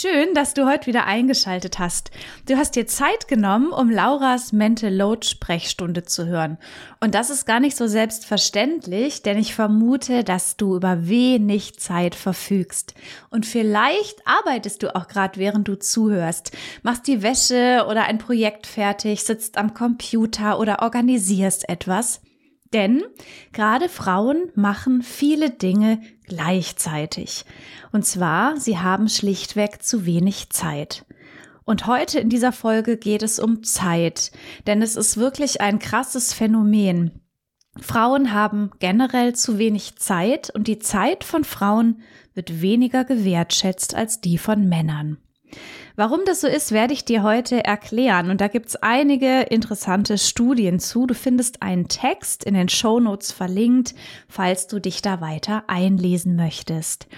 Schön, dass du heute wieder eingeschaltet hast. Du hast dir Zeit genommen, um Lauras Mental Load Sprechstunde zu hören. Und das ist gar nicht so selbstverständlich, denn ich vermute, dass du über wenig Zeit verfügst. Und vielleicht arbeitest du auch gerade, während du zuhörst, machst die Wäsche oder ein Projekt fertig, sitzt am Computer oder organisierst etwas. Denn gerade Frauen machen viele Dinge gleichzeitig. Und zwar, sie haben schlichtweg zu wenig Zeit. Und heute in dieser Folge geht es um Zeit, denn es ist wirklich ein krasses Phänomen. Frauen haben generell zu wenig Zeit und die Zeit von Frauen wird weniger gewertschätzt als die von Männern. Warum das so ist, werde ich dir heute erklären. Und da gibt's einige interessante Studien zu. Du findest einen Text in den Show Notes verlinkt, falls du dich da weiter einlesen möchtest.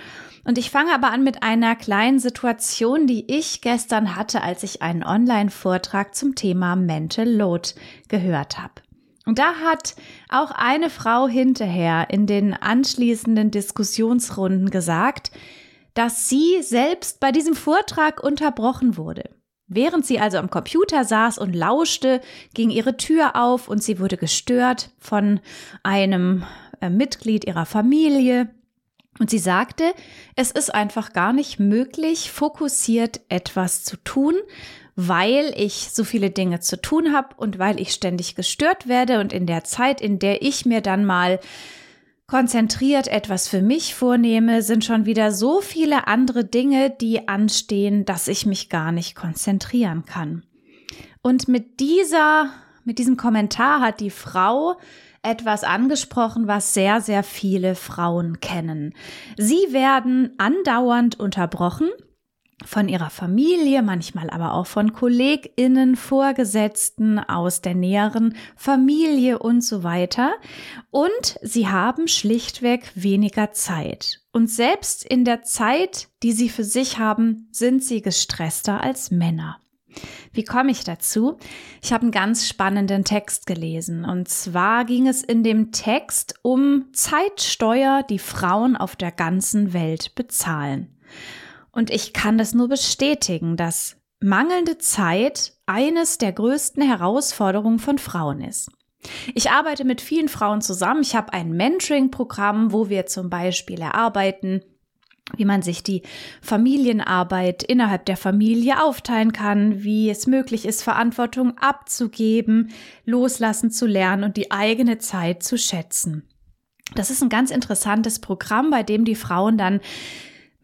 Und ich fange aber an mit einer kleinen Situation, die ich gestern hatte, als ich einen Online-Vortrag zum Thema Mental Load gehört habe. Und da hat auch eine Frau hinterher in den anschließenden Diskussionsrunden gesagt, dass sie selbst bei diesem Vortrag unterbrochen wurde. Während sie also am Computer saß und lauschte, ging ihre Tür auf und sie wurde gestört von einem äh, Mitglied ihrer Familie. Und sie sagte, es ist einfach gar nicht möglich, fokussiert etwas zu tun, weil ich so viele Dinge zu tun habe und weil ich ständig gestört werde und in der Zeit, in der ich mir dann mal konzentriert etwas für mich vornehme, sind schon wieder so viele andere Dinge, die anstehen, dass ich mich gar nicht konzentrieren kann. Und mit dieser, mit diesem Kommentar hat die Frau etwas angesprochen, was sehr, sehr viele Frauen kennen. Sie werden andauernd unterbrochen von ihrer Familie, manchmal aber auch von Kolleginnen, Vorgesetzten aus der näheren Familie und so weiter. Und sie haben schlichtweg weniger Zeit. Und selbst in der Zeit, die sie für sich haben, sind sie gestresster als Männer. Wie komme ich dazu? Ich habe einen ganz spannenden Text gelesen. Und zwar ging es in dem Text um Zeitsteuer, die Frauen auf der ganzen Welt bezahlen. Und ich kann das nur bestätigen, dass mangelnde Zeit eines der größten Herausforderungen von Frauen ist. Ich arbeite mit vielen Frauen zusammen. Ich habe ein Mentoring-Programm, wo wir zum Beispiel erarbeiten, wie man sich die Familienarbeit innerhalb der Familie aufteilen kann, wie es möglich ist, Verantwortung abzugeben, loslassen zu lernen und die eigene Zeit zu schätzen. Das ist ein ganz interessantes Programm, bei dem die Frauen dann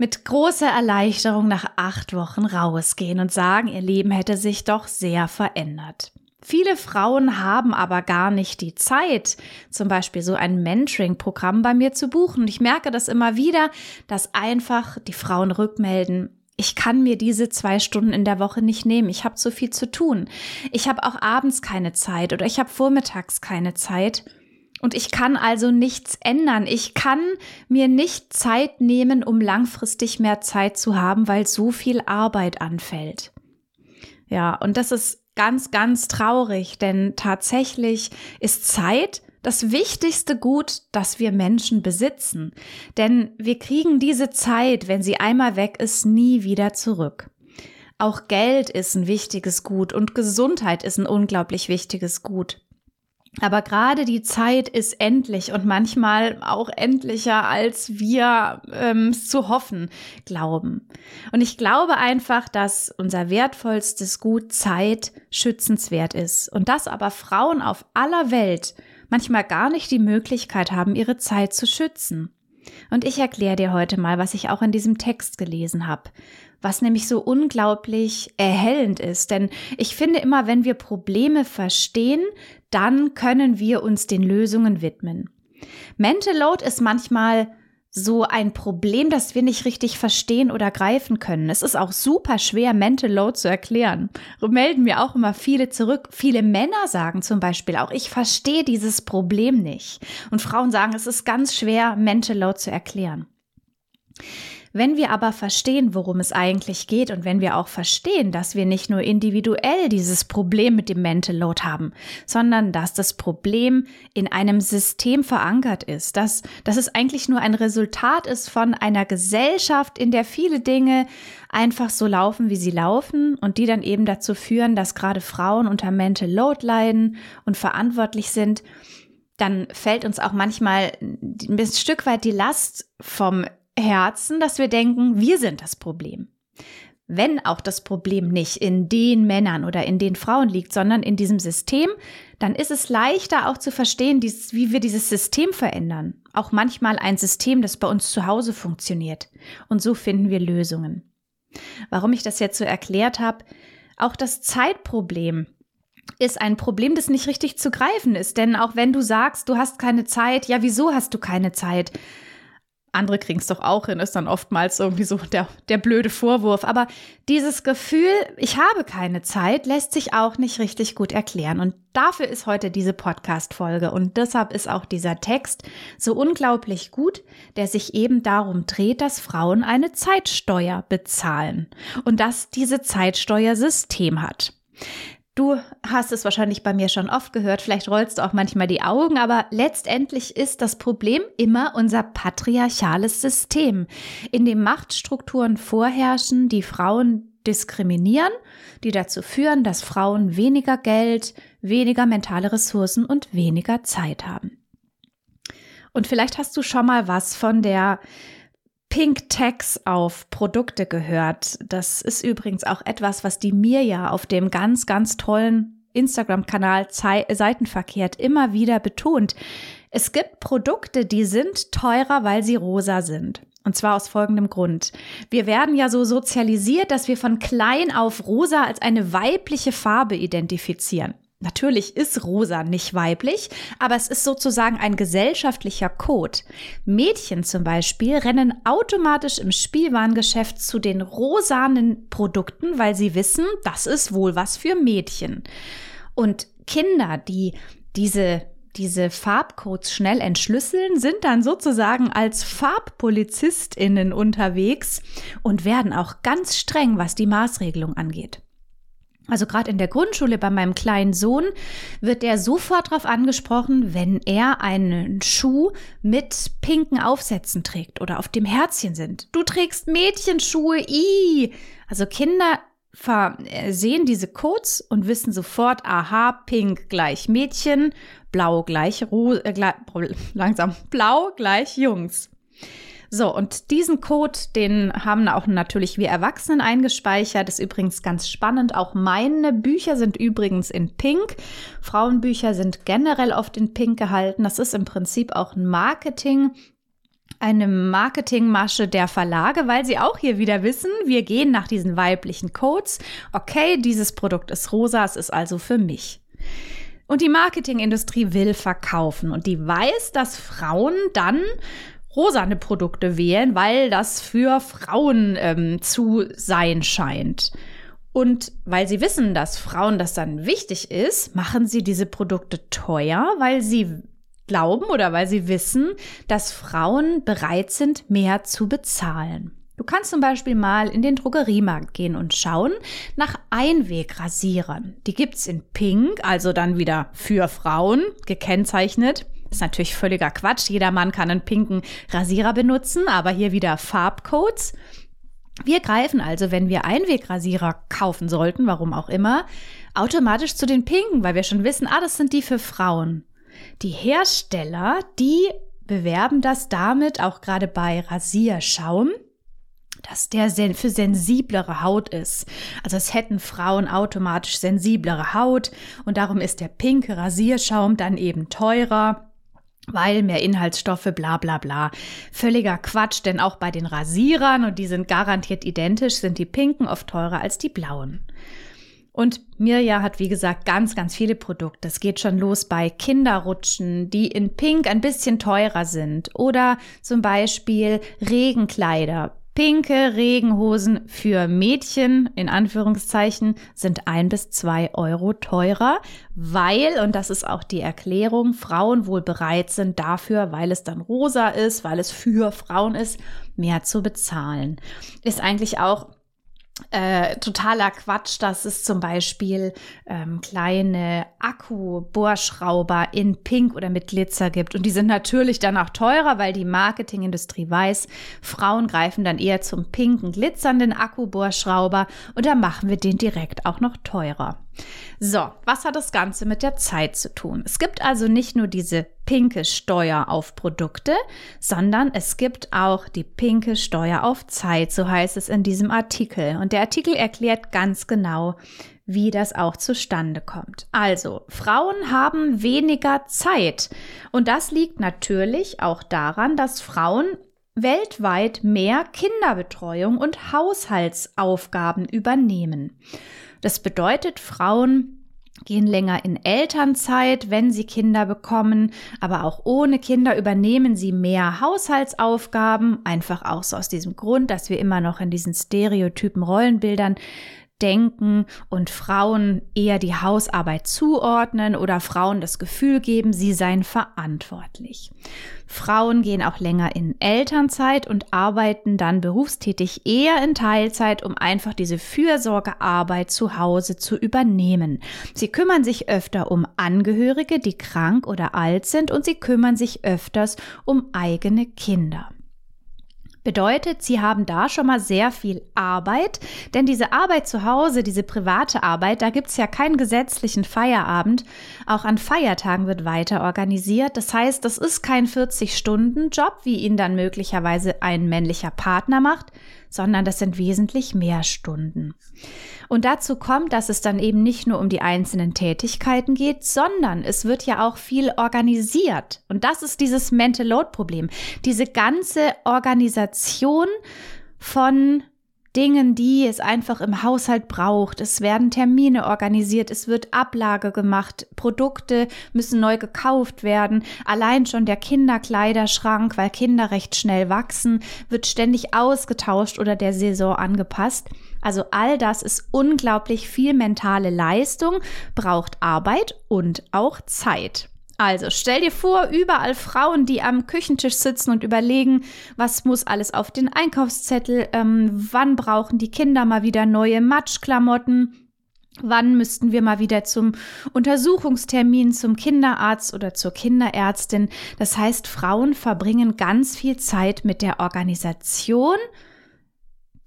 mit großer Erleichterung nach acht Wochen rausgehen und sagen, ihr Leben hätte sich doch sehr verändert. Viele Frauen haben aber gar nicht die Zeit, zum Beispiel so ein Mentoring-Programm bei mir zu buchen. Ich merke das immer wieder, dass einfach die Frauen rückmelden, ich kann mir diese zwei Stunden in der Woche nicht nehmen. Ich habe zu viel zu tun. Ich habe auch abends keine Zeit oder ich habe vormittags keine Zeit. Und ich kann also nichts ändern. Ich kann mir nicht Zeit nehmen, um langfristig mehr Zeit zu haben, weil so viel Arbeit anfällt. Ja, und das ist ganz, ganz traurig, denn tatsächlich ist Zeit das wichtigste Gut, das wir Menschen besitzen. Denn wir kriegen diese Zeit, wenn sie einmal weg ist, nie wieder zurück. Auch Geld ist ein wichtiges Gut und Gesundheit ist ein unglaublich wichtiges Gut. Aber gerade die Zeit ist endlich und manchmal auch endlicher, als wir ähm, zu hoffen glauben. Und ich glaube einfach, dass unser wertvollstes Gut Zeit schützenswert ist und dass aber Frauen auf aller Welt manchmal gar nicht die Möglichkeit haben, ihre Zeit zu schützen. Und ich erkläre dir heute mal, was ich auch in diesem Text gelesen habe, was nämlich so unglaublich erhellend ist. Denn ich finde immer, wenn wir Probleme verstehen, dann können wir uns den Lösungen widmen. Mental Load ist manchmal so ein Problem, das wir nicht richtig verstehen oder greifen können. Es ist auch super schwer, Mental Load zu erklären. Melden mir auch immer viele zurück. Viele Männer sagen zum Beispiel auch, ich verstehe dieses Problem nicht. Und Frauen sagen, es ist ganz schwer, Mental Load zu erklären. Wenn wir aber verstehen, worum es eigentlich geht und wenn wir auch verstehen, dass wir nicht nur individuell dieses Problem mit dem Mental Load haben, sondern dass das Problem in einem System verankert ist, dass, dass es eigentlich nur ein Resultat ist von einer Gesellschaft, in der viele Dinge einfach so laufen, wie sie laufen und die dann eben dazu führen, dass gerade Frauen unter Mental Load leiden und verantwortlich sind, dann fällt uns auch manchmal ein Stück weit die Last vom Herzen, dass wir denken, wir sind das Problem. Wenn auch das Problem nicht in den Männern oder in den Frauen liegt, sondern in diesem System, dann ist es leichter auch zu verstehen, wie wir dieses System verändern. Auch manchmal ein System, das bei uns zu Hause funktioniert. Und so finden wir Lösungen. Warum ich das jetzt so erklärt habe, auch das Zeitproblem ist ein Problem, das nicht richtig zu greifen ist. Denn auch wenn du sagst, du hast keine Zeit, ja, wieso hast du keine Zeit? Andere kriegen es doch auch hin, ist dann oftmals irgendwie so der, der blöde Vorwurf. Aber dieses Gefühl, ich habe keine Zeit, lässt sich auch nicht richtig gut erklären. Und dafür ist heute diese Podcast-Folge. Und deshalb ist auch dieser Text so unglaublich gut, der sich eben darum dreht, dass Frauen eine Zeitsteuer bezahlen und dass diese Zeitsteuer System hat. Du hast es wahrscheinlich bei mir schon oft gehört, vielleicht rollst du auch manchmal die Augen, aber letztendlich ist das Problem immer unser patriarchales System, in dem Machtstrukturen vorherrschen, die Frauen diskriminieren, die dazu führen, dass Frauen weniger Geld, weniger mentale Ressourcen und weniger Zeit haben. Und vielleicht hast du schon mal was von der Pink Tax auf Produkte gehört. Das ist übrigens auch etwas, was die Mirja auf dem ganz, ganz tollen Instagram-Kanal Seitenverkehrt immer wieder betont. Es gibt Produkte, die sind teurer, weil sie rosa sind. Und zwar aus folgendem Grund. Wir werden ja so sozialisiert, dass wir von klein auf rosa als eine weibliche Farbe identifizieren. Natürlich ist rosa nicht weiblich, aber es ist sozusagen ein gesellschaftlicher Code. Mädchen zum Beispiel rennen automatisch im Spielwarengeschäft zu den rosanen Produkten, weil sie wissen, das ist wohl was für Mädchen. Und Kinder, die diese diese Farbcodes schnell entschlüsseln, sind dann sozusagen als Farbpolizistinnen unterwegs und werden auch ganz streng, was die Maßregelung angeht. Also gerade in der Grundschule bei meinem kleinen Sohn wird der sofort darauf angesprochen, wenn er einen Schuh mit pinken Aufsätzen trägt oder auf dem Herzchen sind. Du trägst Mädchenschuhe, i. Also Kinder sehen diese Codes und wissen sofort, aha, pink gleich Mädchen, blau gleich, äh, gleich langsam, blau gleich Jungs. So, und diesen Code, den haben auch natürlich wir Erwachsenen eingespeichert. Ist übrigens ganz spannend. Auch meine Bücher sind übrigens in Pink. Frauenbücher sind generell oft in Pink gehalten. Das ist im Prinzip auch ein Marketing eine Marketingmasche der Verlage, weil sie auch hier wieder wissen, wir gehen nach diesen weiblichen Codes. Okay, dieses Produkt ist rosa, es ist also für mich. Und die Marketingindustrie will verkaufen und die weiß, dass Frauen dann rosane Produkte wählen, weil das für Frauen ähm, zu sein scheint. Und weil sie wissen, dass Frauen das dann wichtig ist, machen sie diese Produkte teuer, weil sie glauben oder weil sie wissen, dass Frauen bereit sind, mehr zu bezahlen. Du kannst zum Beispiel mal in den Drogeriemarkt gehen und schauen nach Einwegrasierern. Die gibt's in Pink, also dann wieder für Frauen gekennzeichnet. Ist natürlich völliger Quatsch. Jeder Mann kann einen pinken Rasierer benutzen, aber hier wieder Farbcodes. Wir greifen also, wenn wir Einwegrasierer kaufen sollten, warum auch immer, automatisch zu den pinken, weil wir schon wissen, ah, das sind die für Frauen. Die Hersteller, die bewerben das damit auch gerade bei Rasierschaum, dass der für sensiblere Haut ist. Also es hätten Frauen automatisch sensiblere Haut und darum ist der pinke Rasierschaum dann eben teurer weil mehr Inhaltsstoffe, bla bla bla. Völliger Quatsch, denn auch bei den Rasierern, und die sind garantiert identisch, sind die pinken oft teurer als die blauen. Und Mirja hat, wie gesagt, ganz, ganz viele Produkte. Es geht schon los bei Kinderrutschen, die in Pink ein bisschen teurer sind. Oder zum Beispiel Regenkleider. Pinke Regenhosen für Mädchen, in Anführungszeichen, sind ein bis zwei Euro teurer, weil, und das ist auch die Erklärung, Frauen wohl bereit sind dafür, weil es dann rosa ist, weil es für Frauen ist, mehr zu bezahlen. Ist eigentlich auch äh, totaler Quatsch, dass es zum Beispiel ähm, kleine Akku-Bohrschrauber in Pink oder mit Glitzer gibt. Und die sind natürlich dann auch teurer, weil die Marketingindustrie weiß, Frauen greifen dann eher zum pinken, glitzernden Akku-Bohrschrauber und da machen wir den direkt auch noch teurer. So, was hat das Ganze mit der Zeit zu tun? Es gibt also nicht nur diese pinke Steuer auf Produkte, sondern es gibt auch die pinke Steuer auf Zeit, so heißt es in diesem Artikel. Und der Artikel erklärt ganz genau, wie das auch zustande kommt. Also, Frauen haben weniger Zeit. Und das liegt natürlich auch daran, dass Frauen weltweit mehr Kinderbetreuung und Haushaltsaufgaben übernehmen. Das bedeutet, Frauen gehen länger in Elternzeit, wenn sie Kinder bekommen, aber auch ohne Kinder übernehmen sie mehr Haushaltsaufgaben, einfach auch so aus diesem Grund, dass wir immer noch in diesen stereotypen Rollenbildern denken und Frauen eher die Hausarbeit zuordnen oder Frauen das Gefühl geben, sie seien verantwortlich. Frauen gehen auch länger in Elternzeit und arbeiten dann berufstätig eher in Teilzeit, um einfach diese Fürsorgearbeit zu Hause zu übernehmen. Sie kümmern sich öfter um Angehörige, die krank oder alt sind und sie kümmern sich öfters um eigene Kinder. Bedeutet, sie haben da schon mal sehr viel Arbeit, denn diese Arbeit zu Hause, diese private Arbeit, da gibt's ja keinen gesetzlichen Feierabend. Auch an Feiertagen wird weiter organisiert. Das heißt, das ist kein 40-Stunden-Job, wie ihn dann möglicherweise ein männlicher Partner macht, sondern das sind wesentlich mehr Stunden. Und dazu kommt, dass es dann eben nicht nur um die einzelnen Tätigkeiten geht, sondern es wird ja auch viel organisiert. Und das ist dieses Mental Load Problem. Diese ganze Organisation von Dingen, die es einfach im Haushalt braucht. Es werden Termine organisiert, es wird Ablage gemacht, Produkte müssen neu gekauft werden. Allein schon der Kinderkleiderschrank, weil Kinder recht schnell wachsen, wird ständig ausgetauscht oder der Saison angepasst. Also all das ist unglaublich viel mentale Leistung, braucht Arbeit und auch Zeit. Also stell dir vor, überall Frauen, die am Küchentisch sitzen und überlegen, was muss alles auf den Einkaufszettel, ähm, wann brauchen die Kinder mal wieder neue Matschklamotten, Wann müssten wir mal wieder zum Untersuchungstermin zum Kinderarzt oder zur Kinderärztin? Das heißt, Frauen verbringen ganz viel Zeit mit der Organisation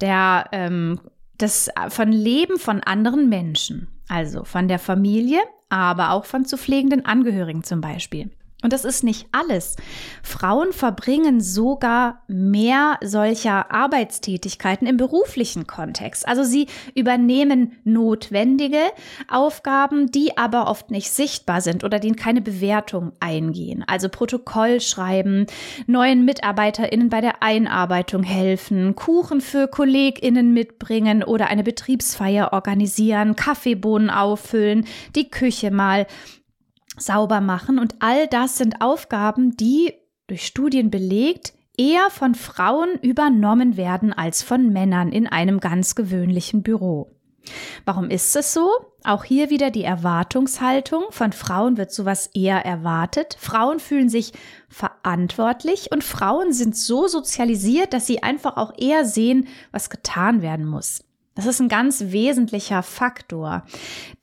der, ähm, des, von Leben von anderen Menschen, also von der Familie, aber auch von zu pflegenden Angehörigen zum Beispiel. Und das ist nicht alles. Frauen verbringen sogar mehr solcher Arbeitstätigkeiten im beruflichen Kontext. Also sie übernehmen notwendige Aufgaben, die aber oft nicht sichtbar sind oder die keine Bewertung eingehen. Also Protokoll schreiben, neuen MitarbeiterInnen bei der Einarbeitung helfen, Kuchen für KollegInnen mitbringen oder eine Betriebsfeier organisieren, Kaffeebohnen auffüllen, die Küche mal sauber machen. Und all das sind Aufgaben, die durch Studien belegt eher von Frauen übernommen werden als von Männern in einem ganz gewöhnlichen Büro. Warum ist es so? Auch hier wieder die Erwartungshaltung. Von Frauen wird sowas eher erwartet. Frauen fühlen sich verantwortlich und Frauen sind so sozialisiert, dass sie einfach auch eher sehen, was getan werden muss. Das ist ein ganz wesentlicher Faktor.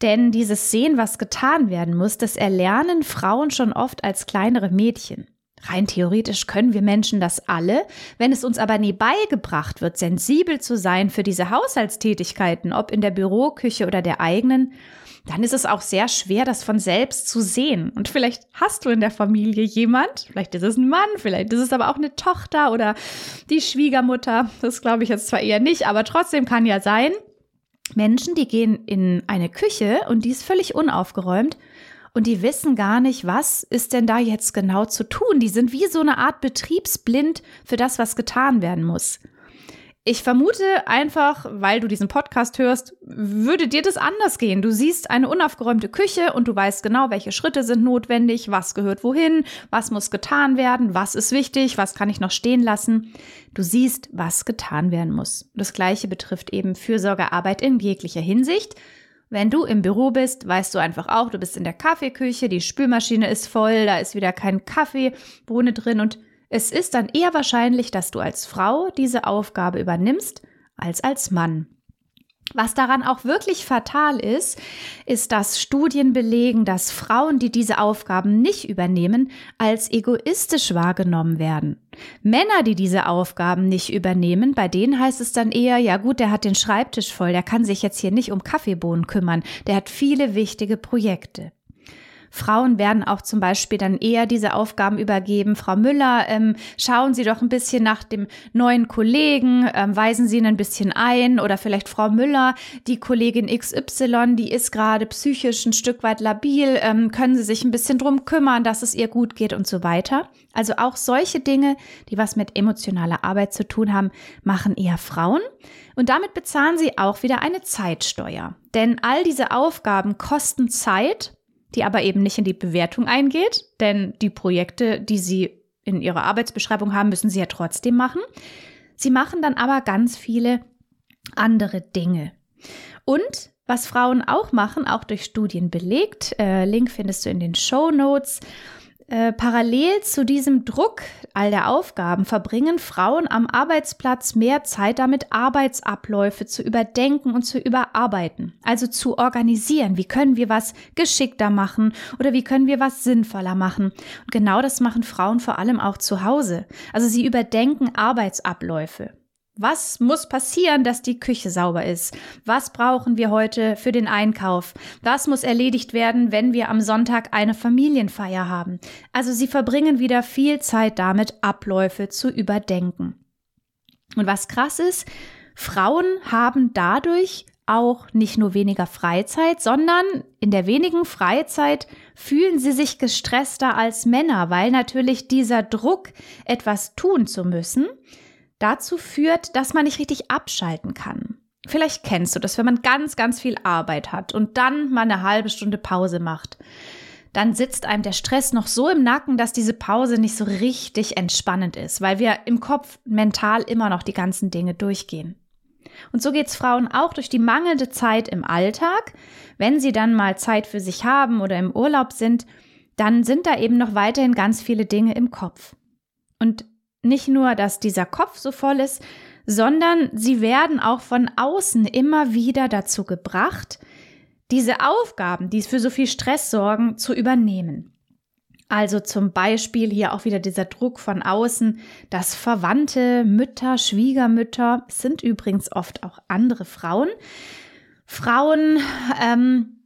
Denn dieses Sehen, was getan werden muss, das erlernen Frauen schon oft als kleinere Mädchen. Rein theoretisch können wir Menschen das alle, wenn es uns aber nie beigebracht wird, sensibel zu sein für diese Haushaltstätigkeiten, ob in der Büroküche oder der eigenen, dann ist es auch sehr schwer, das von selbst zu sehen. Und vielleicht hast du in der Familie jemand, vielleicht ist es ein Mann, vielleicht ist es aber auch eine Tochter oder die Schwiegermutter. Das glaube ich jetzt zwar eher nicht, aber trotzdem kann ja sein. Menschen, die gehen in eine Küche und die ist völlig unaufgeräumt und die wissen gar nicht, was ist denn da jetzt genau zu tun. Die sind wie so eine Art betriebsblind für das, was getan werden muss. Ich vermute einfach, weil du diesen Podcast hörst, würde dir das anders gehen. Du siehst eine unaufgeräumte Küche und du weißt genau, welche Schritte sind notwendig, was gehört wohin, was muss getan werden, was ist wichtig, was kann ich noch stehen lassen. Du siehst, was getan werden muss. Das gleiche betrifft eben Fürsorgearbeit in jeglicher Hinsicht. Wenn du im Büro bist, weißt du einfach auch, du bist in der Kaffeeküche, die Spülmaschine ist voll, da ist wieder kein Kaffeebohne drin und es ist dann eher wahrscheinlich, dass du als Frau diese Aufgabe übernimmst als als Mann. Was daran auch wirklich fatal ist, ist, dass Studien belegen, dass Frauen, die diese Aufgaben nicht übernehmen, als egoistisch wahrgenommen werden. Männer, die diese Aufgaben nicht übernehmen, bei denen heißt es dann eher, ja gut, der hat den Schreibtisch voll, der kann sich jetzt hier nicht um Kaffeebohnen kümmern, der hat viele wichtige Projekte. Frauen werden auch zum Beispiel dann eher diese Aufgaben übergeben. Frau Müller, ähm, schauen Sie doch ein bisschen nach dem neuen Kollegen, ähm, weisen Sie ihn ein bisschen ein oder vielleicht Frau Müller, die Kollegin XY, die ist gerade psychisch ein Stück weit labil, ähm, können Sie sich ein bisschen drum kümmern, dass es ihr gut geht und so weiter. Also auch solche Dinge, die was mit emotionaler Arbeit zu tun haben, machen eher Frauen. Und damit bezahlen sie auch wieder eine Zeitsteuer. Denn all diese Aufgaben kosten Zeit die aber eben nicht in die Bewertung eingeht, denn die Projekte, die Sie in Ihrer Arbeitsbeschreibung haben, müssen Sie ja trotzdem machen. Sie machen dann aber ganz viele andere Dinge. Und was Frauen auch machen, auch durch Studien belegt, äh, Link findest du in den Show Notes, äh, parallel zu diesem Druck all der Aufgaben verbringen Frauen am Arbeitsplatz mehr Zeit damit, Arbeitsabläufe zu überdenken und zu überarbeiten, also zu organisieren. Wie können wir was geschickter machen oder wie können wir was sinnvoller machen? Und genau das machen Frauen vor allem auch zu Hause. Also sie überdenken Arbeitsabläufe. Was muss passieren, dass die Küche sauber ist? Was brauchen wir heute für den Einkauf? Was muss erledigt werden, wenn wir am Sonntag eine Familienfeier haben? Also sie verbringen wieder viel Zeit damit, Abläufe zu überdenken. Und was krass ist, Frauen haben dadurch auch nicht nur weniger Freizeit, sondern in der wenigen Freizeit fühlen sie sich gestresster als Männer, weil natürlich dieser Druck, etwas tun zu müssen, dazu führt, dass man nicht richtig abschalten kann. Vielleicht kennst du das, wenn man ganz, ganz viel Arbeit hat und dann mal eine halbe Stunde Pause macht. Dann sitzt einem der Stress noch so im Nacken, dass diese Pause nicht so richtig entspannend ist, weil wir im Kopf mental immer noch die ganzen Dinge durchgehen. Und so geht's Frauen auch durch die mangelnde Zeit im Alltag. Wenn sie dann mal Zeit für sich haben oder im Urlaub sind, dann sind da eben noch weiterhin ganz viele Dinge im Kopf. Und nicht nur, dass dieser Kopf so voll ist, sondern sie werden auch von außen immer wieder dazu gebracht, diese Aufgaben, die für so viel Stress sorgen, zu übernehmen. Also zum Beispiel hier auch wieder dieser Druck von außen, dass Verwandte, Mütter, Schwiegermütter, sind übrigens oft auch andere Frauen, Frauen ähm,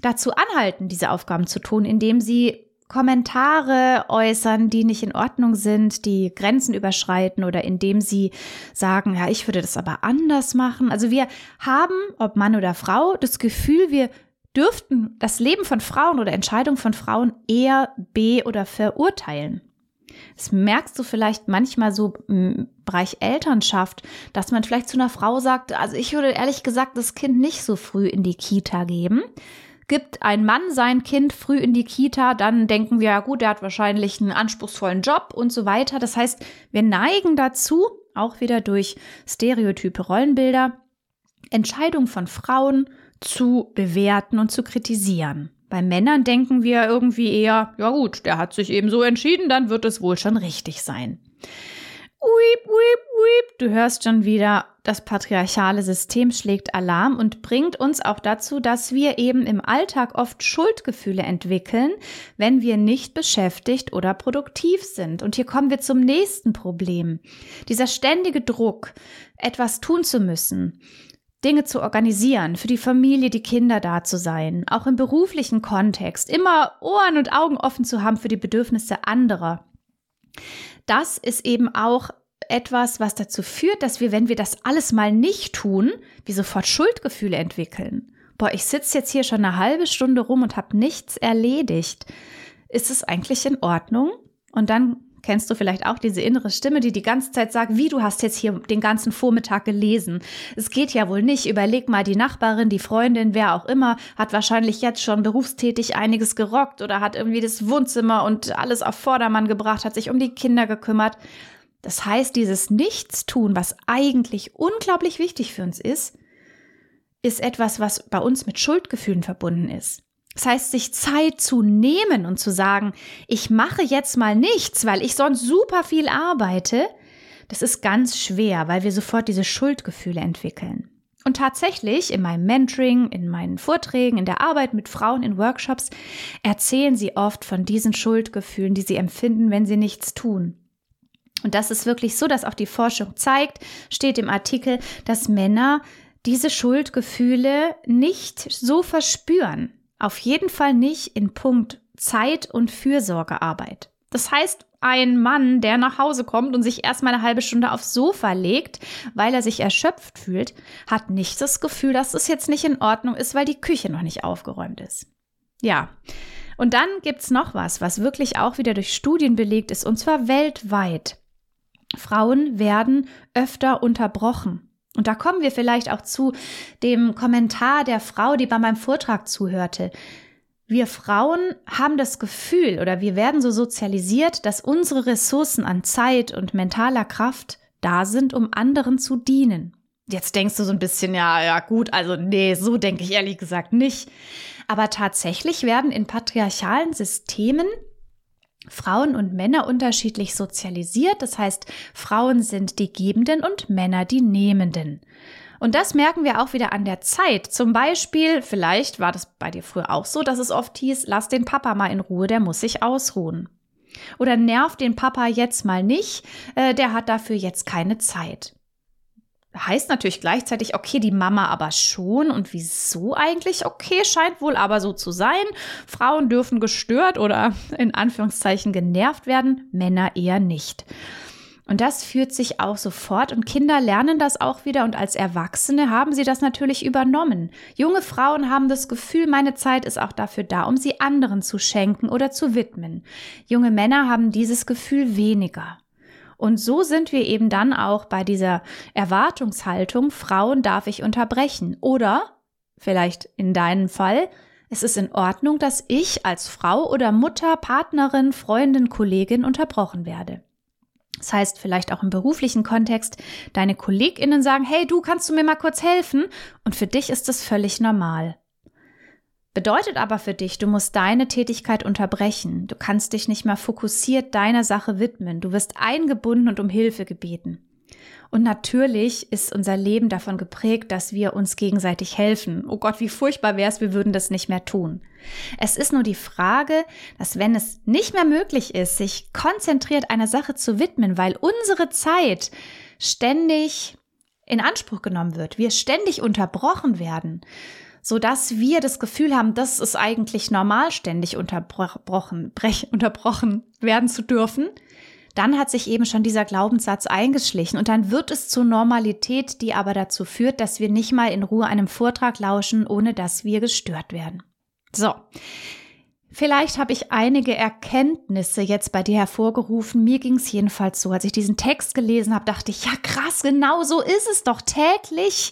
dazu anhalten, diese Aufgaben zu tun, indem sie Kommentare äußern, die nicht in Ordnung sind, die Grenzen überschreiten oder indem sie sagen, ja, ich würde das aber anders machen. Also wir haben, ob Mann oder Frau, das Gefühl, wir dürften das Leben von Frauen oder Entscheidungen von Frauen eher be- oder verurteilen. Das merkst du vielleicht manchmal so im Bereich Elternschaft, dass man vielleicht zu einer Frau sagt, also ich würde ehrlich gesagt das Kind nicht so früh in die Kita geben, Gibt ein Mann sein Kind früh in die Kita, dann denken wir, ja gut, der hat wahrscheinlich einen anspruchsvollen Job und so weiter. Das heißt, wir neigen dazu, auch wieder durch stereotype Rollenbilder, Entscheidungen von Frauen zu bewerten und zu kritisieren. Bei Männern denken wir irgendwie eher, ja gut, der hat sich eben so entschieden, dann wird es wohl schon richtig sein. Uip, uip. Du hörst schon wieder, das patriarchale System schlägt Alarm und bringt uns auch dazu, dass wir eben im Alltag oft Schuldgefühle entwickeln, wenn wir nicht beschäftigt oder produktiv sind. Und hier kommen wir zum nächsten Problem. Dieser ständige Druck, etwas tun zu müssen, Dinge zu organisieren, für die Familie, die Kinder da zu sein, auch im beruflichen Kontext, immer Ohren und Augen offen zu haben für die Bedürfnisse anderer das ist eben auch etwas, was dazu führt, dass wir, wenn wir das alles mal nicht tun, wir sofort Schuldgefühle entwickeln. boah, ich sitze jetzt hier schon eine halbe Stunde rum und habe nichts erledigt. Ist es eigentlich in Ordnung? Und dann kennst du vielleicht auch diese innere Stimme, die die ganze Zeit sagt, wie du hast jetzt hier den ganzen Vormittag gelesen. Es geht ja wohl nicht. Überleg mal, die Nachbarin, die Freundin, wer auch immer, hat wahrscheinlich jetzt schon berufstätig einiges gerockt oder hat irgendwie das Wohnzimmer und alles auf Vordermann gebracht, hat sich um die Kinder gekümmert. Das heißt, dieses Nichtstun, was eigentlich unglaublich wichtig für uns ist, ist etwas, was bei uns mit Schuldgefühlen verbunden ist. Das heißt, sich Zeit zu nehmen und zu sagen, ich mache jetzt mal nichts, weil ich sonst super viel arbeite, das ist ganz schwer, weil wir sofort diese Schuldgefühle entwickeln. Und tatsächlich in meinem Mentoring, in meinen Vorträgen, in der Arbeit mit Frauen in Workshops erzählen sie oft von diesen Schuldgefühlen, die sie empfinden, wenn sie nichts tun. Und das ist wirklich so, dass auch die Forschung zeigt, steht im Artikel, dass Männer diese Schuldgefühle nicht so verspüren. Auf jeden Fall nicht in Punkt Zeit und Fürsorgearbeit. Das heißt, ein Mann, der nach Hause kommt und sich erstmal eine halbe Stunde aufs Sofa legt, weil er sich erschöpft fühlt, hat nicht das Gefühl, dass es jetzt nicht in Ordnung ist, weil die Küche noch nicht aufgeräumt ist. Ja. Und dann gibt's noch was, was wirklich auch wieder durch Studien belegt ist, und zwar weltweit. Frauen werden öfter unterbrochen. Und da kommen wir vielleicht auch zu dem Kommentar der Frau, die bei meinem Vortrag zuhörte. Wir Frauen haben das Gefühl oder wir werden so sozialisiert, dass unsere Ressourcen an Zeit und mentaler Kraft da sind, um anderen zu dienen. Jetzt denkst du so ein bisschen, ja, ja, gut, also nee, so denke ich ehrlich gesagt nicht. Aber tatsächlich werden in patriarchalen Systemen Frauen und Männer unterschiedlich sozialisiert. Das heißt, Frauen sind die Gebenden und Männer die Nehmenden. Und das merken wir auch wieder an der Zeit. Zum Beispiel, vielleicht war das bei dir früher auch so, dass es oft hieß, lass den Papa mal in Ruhe, der muss sich ausruhen. Oder nerv den Papa jetzt mal nicht, äh, der hat dafür jetzt keine Zeit heißt natürlich gleichzeitig, okay, die Mama aber schon. Und wieso eigentlich? Okay, scheint wohl aber so zu sein. Frauen dürfen gestört oder in Anführungszeichen genervt werden, Männer eher nicht. Und das führt sich auch sofort und Kinder lernen das auch wieder und als Erwachsene haben sie das natürlich übernommen. Junge Frauen haben das Gefühl, meine Zeit ist auch dafür da, um sie anderen zu schenken oder zu widmen. Junge Männer haben dieses Gefühl weniger. Und so sind wir eben dann auch bei dieser Erwartungshaltung, Frauen darf ich unterbrechen. Oder, vielleicht in deinem Fall, es ist in Ordnung, dass ich als Frau oder Mutter, Partnerin, Freundin, Kollegin unterbrochen werde. Das heißt, vielleicht auch im beruflichen Kontext, deine KollegInnen sagen, hey, du kannst du mir mal kurz helfen? Und für dich ist das völlig normal. Bedeutet aber für dich, du musst deine Tätigkeit unterbrechen. Du kannst dich nicht mehr fokussiert deiner Sache widmen. Du wirst eingebunden und um Hilfe gebeten. Und natürlich ist unser Leben davon geprägt, dass wir uns gegenseitig helfen. Oh Gott, wie furchtbar wäre es, wir würden das nicht mehr tun. Es ist nur die Frage, dass wenn es nicht mehr möglich ist, sich konzentriert einer Sache zu widmen, weil unsere Zeit ständig in Anspruch genommen wird, wir ständig unterbrochen werden, so dass wir das Gefühl haben, das ist eigentlich normal, ständig unterbrochen, brech, unterbrochen werden zu dürfen, dann hat sich eben schon dieser Glaubenssatz eingeschlichen und dann wird es zur Normalität, die aber dazu führt, dass wir nicht mal in Ruhe einem Vortrag lauschen, ohne dass wir gestört werden. So. Vielleicht habe ich einige Erkenntnisse jetzt bei dir hervorgerufen. Mir ging es jedenfalls so. Als ich diesen Text gelesen habe, dachte ich, ja krass, genau so ist es doch täglich.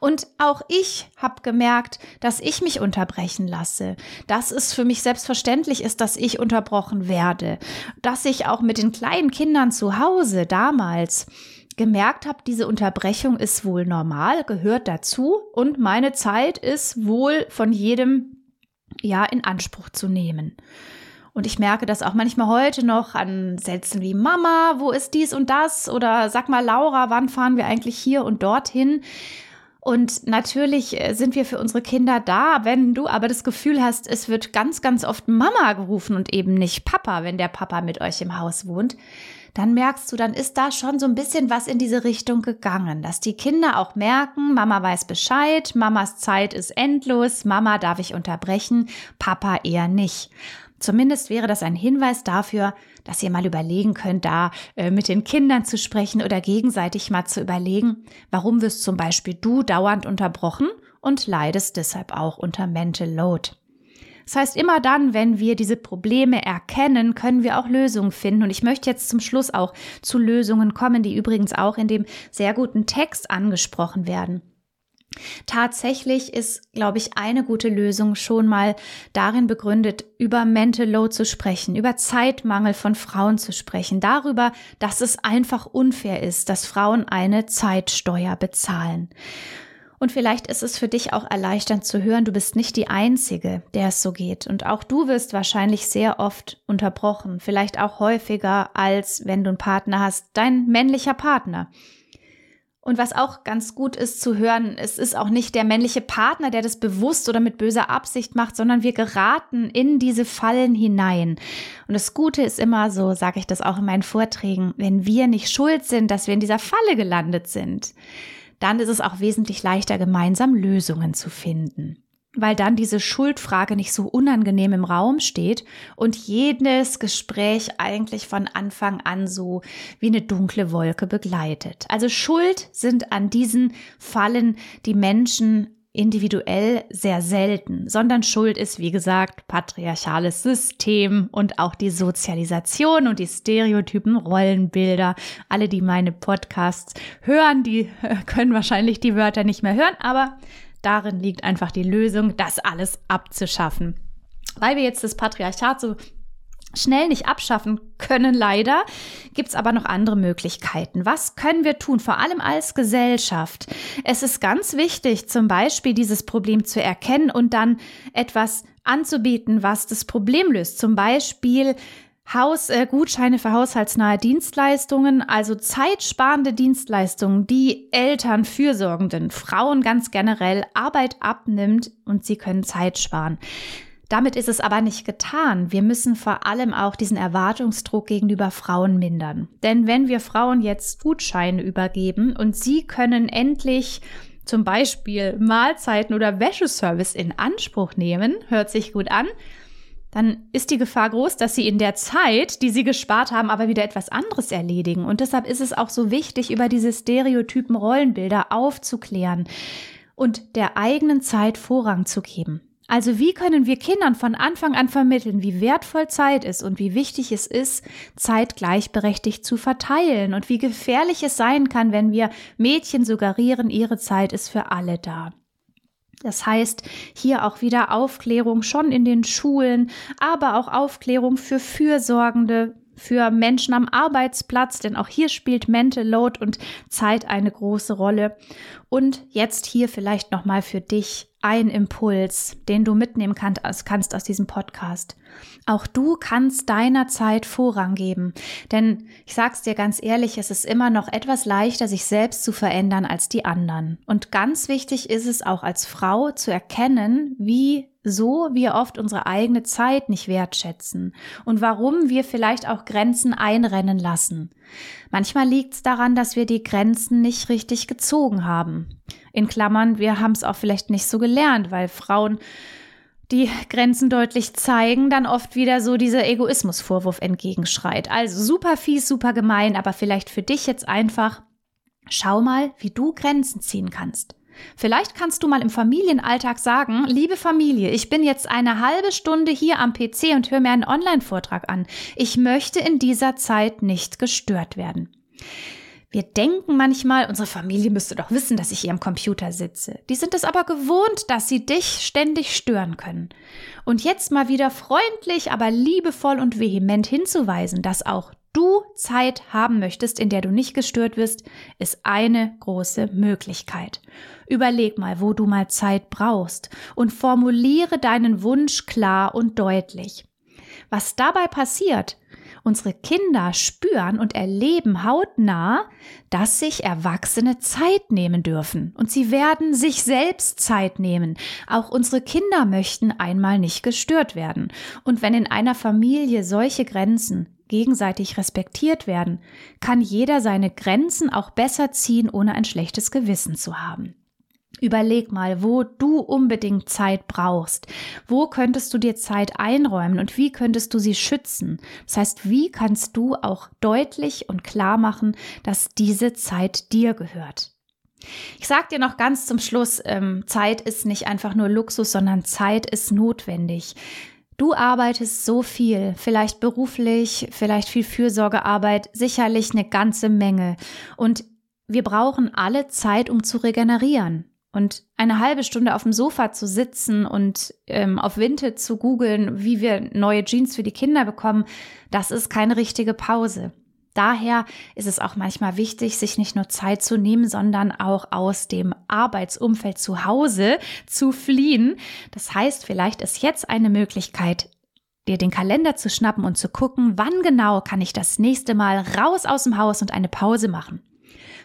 Und auch ich habe gemerkt, dass ich mich unterbrechen lasse, dass es für mich selbstverständlich ist, dass ich unterbrochen werde, dass ich auch mit den kleinen Kindern zu Hause damals gemerkt habe, diese Unterbrechung ist wohl normal, gehört dazu und meine Zeit ist wohl von jedem ja in Anspruch zu nehmen. Und ich merke das auch manchmal heute noch an Sätzen wie Mama, wo ist dies und das? Oder sag mal, Laura, wann fahren wir eigentlich hier und dorthin? Und natürlich äh, sind wir für unsere Kinder da, wenn du aber das Gefühl hast, es wird ganz, ganz oft Mama gerufen und eben nicht Papa, wenn der Papa mit euch im Haus wohnt, dann merkst du, dann ist da schon so ein bisschen was in diese Richtung gegangen, dass die Kinder auch merken, Mama weiß Bescheid, Mamas Zeit ist endlos, Mama darf ich unterbrechen, Papa eher nicht. Zumindest wäre das ein Hinweis dafür, dass ihr mal überlegen könnt, da äh, mit den Kindern zu sprechen oder gegenseitig mal zu überlegen, warum wirst zum Beispiel du dauernd unterbrochen und leidest deshalb auch unter Mental Load. Das heißt, immer dann, wenn wir diese Probleme erkennen, können wir auch Lösungen finden. Und ich möchte jetzt zum Schluss auch zu Lösungen kommen, die übrigens auch in dem sehr guten Text angesprochen werden. Tatsächlich ist, glaube ich, eine gute Lösung schon mal darin begründet, über Mental Load zu sprechen, über Zeitmangel von Frauen zu sprechen, darüber, dass es einfach unfair ist, dass Frauen eine Zeitsteuer bezahlen. Und vielleicht ist es für dich auch erleichternd zu hören, du bist nicht die Einzige, der es so geht. Und auch du wirst wahrscheinlich sehr oft unterbrochen, vielleicht auch häufiger als wenn du einen Partner hast, dein männlicher Partner. Und was auch ganz gut ist zu hören, es ist auch nicht der männliche Partner, der das bewusst oder mit böser Absicht macht, sondern wir geraten in diese Fallen hinein. Und das Gute ist immer so, sage ich das auch in meinen Vorträgen, wenn wir nicht schuld sind, dass wir in dieser Falle gelandet sind, dann ist es auch wesentlich leichter, gemeinsam Lösungen zu finden weil dann diese Schuldfrage nicht so unangenehm im Raum steht und jedes Gespräch eigentlich von Anfang an so wie eine dunkle Wolke begleitet. Also Schuld sind an diesen Fallen die Menschen individuell sehr selten, sondern Schuld ist, wie gesagt, patriarchales System und auch die Sozialisation und die Stereotypen, Rollenbilder. Alle, die meine Podcasts hören, die können wahrscheinlich die Wörter nicht mehr hören, aber Darin liegt einfach die Lösung, das alles abzuschaffen. Weil wir jetzt das Patriarchat so schnell nicht abschaffen können, leider, gibt es aber noch andere Möglichkeiten. Was können wir tun, vor allem als Gesellschaft? Es ist ganz wichtig, zum Beispiel dieses Problem zu erkennen und dann etwas anzubieten, was das Problem löst. Zum Beispiel Haus, äh, Gutscheine für haushaltsnahe Dienstleistungen, also zeitsparende Dienstleistungen, die Eltern, Fürsorgenden, Frauen ganz generell Arbeit abnimmt und sie können Zeit sparen. Damit ist es aber nicht getan. Wir müssen vor allem auch diesen Erwartungsdruck gegenüber Frauen mindern. Denn wenn wir Frauen jetzt Gutscheine übergeben und sie können endlich zum Beispiel Mahlzeiten oder Wäscheservice in Anspruch nehmen, hört sich gut an, dann ist die Gefahr groß, dass sie in der Zeit, die sie gespart haben, aber wieder etwas anderes erledigen. Und deshalb ist es auch so wichtig, über diese stereotypen Rollenbilder aufzuklären und der eigenen Zeit Vorrang zu geben. Also wie können wir Kindern von Anfang an vermitteln, wie wertvoll Zeit ist und wie wichtig es ist, Zeit gleichberechtigt zu verteilen und wie gefährlich es sein kann, wenn wir Mädchen suggerieren, ihre Zeit ist für alle da. Das heißt, hier auch wieder Aufklärung schon in den Schulen, aber auch Aufklärung für Fürsorgende, für Menschen am Arbeitsplatz, denn auch hier spielt Mental Load und Zeit eine große Rolle. Und jetzt hier vielleicht nochmal für dich ein Impuls, den du mitnehmen kannst aus diesem Podcast. Auch du kannst deiner Zeit Vorrang geben. Denn ich sag's dir ganz ehrlich, es ist immer noch etwas leichter, sich selbst zu verändern als die anderen. Und ganz wichtig ist es auch als Frau zu erkennen, wie so wir oft unsere eigene Zeit nicht wertschätzen und warum wir vielleicht auch Grenzen einrennen lassen. Manchmal liegt es daran, dass wir die Grenzen nicht richtig gezogen haben. In Klammern, wir haben es auch vielleicht nicht so gelernt, weil Frauen die Grenzen deutlich zeigen, dann oft wieder so dieser Egoismusvorwurf entgegenschreit. Also super fies, super gemein, aber vielleicht für dich jetzt einfach, schau mal, wie du Grenzen ziehen kannst. Vielleicht kannst du mal im Familienalltag sagen, liebe Familie, ich bin jetzt eine halbe Stunde hier am PC und höre mir einen Online-Vortrag an. Ich möchte in dieser Zeit nicht gestört werden. Wir denken manchmal, unsere Familie müsste doch wissen, dass ich hier am Computer sitze. Die sind es aber gewohnt, dass sie dich ständig stören können. Und jetzt mal wieder freundlich, aber liebevoll und vehement hinzuweisen, dass auch du Zeit haben möchtest, in der du nicht gestört wirst, ist eine große Möglichkeit. Überleg mal, wo du mal Zeit brauchst und formuliere deinen Wunsch klar und deutlich. Was dabei passiert, Unsere Kinder spüren und erleben hautnah, dass sich Erwachsene Zeit nehmen dürfen. Und sie werden sich selbst Zeit nehmen. Auch unsere Kinder möchten einmal nicht gestört werden. Und wenn in einer Familie solche Grenzen gegenseitig respektiert werden, kann jeder seine Grenzen auch besser ziehen, ohne ein schlechtes Gewissen zu haben. Überleg mal, wo du unbedingt Zeit brauchst. Wo könntest du dir Zeit einräumen und wie könntest du sie schützen? Das heißt, wie kannst du auch deutlich und klar machen, dass diese Zeit dir gehört? Ich sag dir noch ganz zum Schluss, ähm, Zeit ist nicht einfach nur Luxus, sondern Zeit ist notwendig. Du arbeitest so viel, vielleicht beruflich, vielleicht viel Fürsorgearbeit, sicherlich eine ganze Menge. Und wir brauchen alle Zeit, um zu regenerieren. Und eine halbe Stunde auf dem Sofa zu sitzen und ähm, auf Vinted zu googeln, wie wir neue Jeans für die Kinder bekommen, das ist keine richtige Pause. Daher ist es auch manchmal wichtig, sich nicht nur Zeit zu nehmen, sondern auch aus dem Arbeitsumfeld zu Hause zu fliehen. Das heißt, vielleicht ist jetzt eine Möglichkeit, dir den Kalender zu schnappen und zu gucken, wann genau kann ich das nächste Mal raus aus dem Haus und eine Pause machen.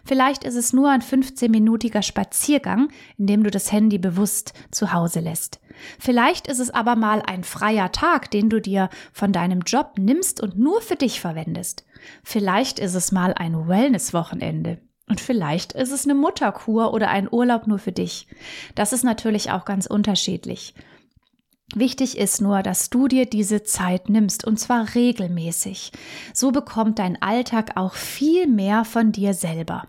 Vielleicht ist es nur ein 15-minütiger Spaziergang, in dem du das Handy bewusst zu Hause lässt. Vielleicht ist es aber mal ein freier Tag, den du dir von deinem Job nimmst und nur für dich verwendest. Vielleicht ist es mal ein Wellness-Wochenende. Und vielleicht ist es eine Mutterkur oder ein Urlaub nur für dich. Das ist natürlich auch ganz unterschiedlich. Wichtig ist nur, dass du dir diese Zeit nimmst und zwar regelmäßig. So bekommt dein Alltag auch viel mehr von dir selber.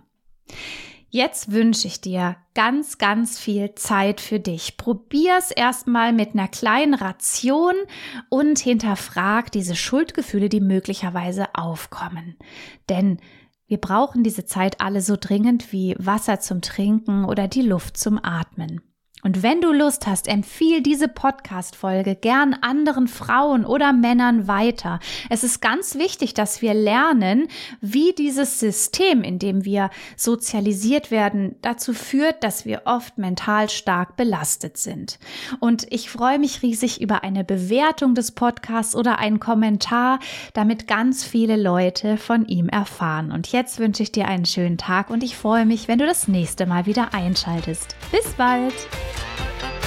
Jetzt wünsche ich dir ganz, ganz viel Zeit für dich. Probier's erstmal mit einer kleinen Ration und hinterfrag diese Schuldgefühle, die möglicherweise aufkommen. Denn wir brauchen diese Zeit alle so dringend wie Wasser zum Trinken oder die Luft zum Atmen. Und wenn du Lust hast, empfiehl diese Podcast-Folge gern anderen Frauen oder Männern weiter. Es ist ganz wichtig, dass wir lernen, wie dieses System, in dem wir sozialisiert werden, dazu führt, dass wir oft mental stark belastet sind. Und ich freue mich riesig über eine Bewertung des Podcasts oder einen Kommentar, damit ganz viele Leute von ihm erfahren. Und jetzt wünsche ich dir einen schönen Tag und ich freue mich, wenn du das nächste Mal wieder einschaltest. Bis bald! thank you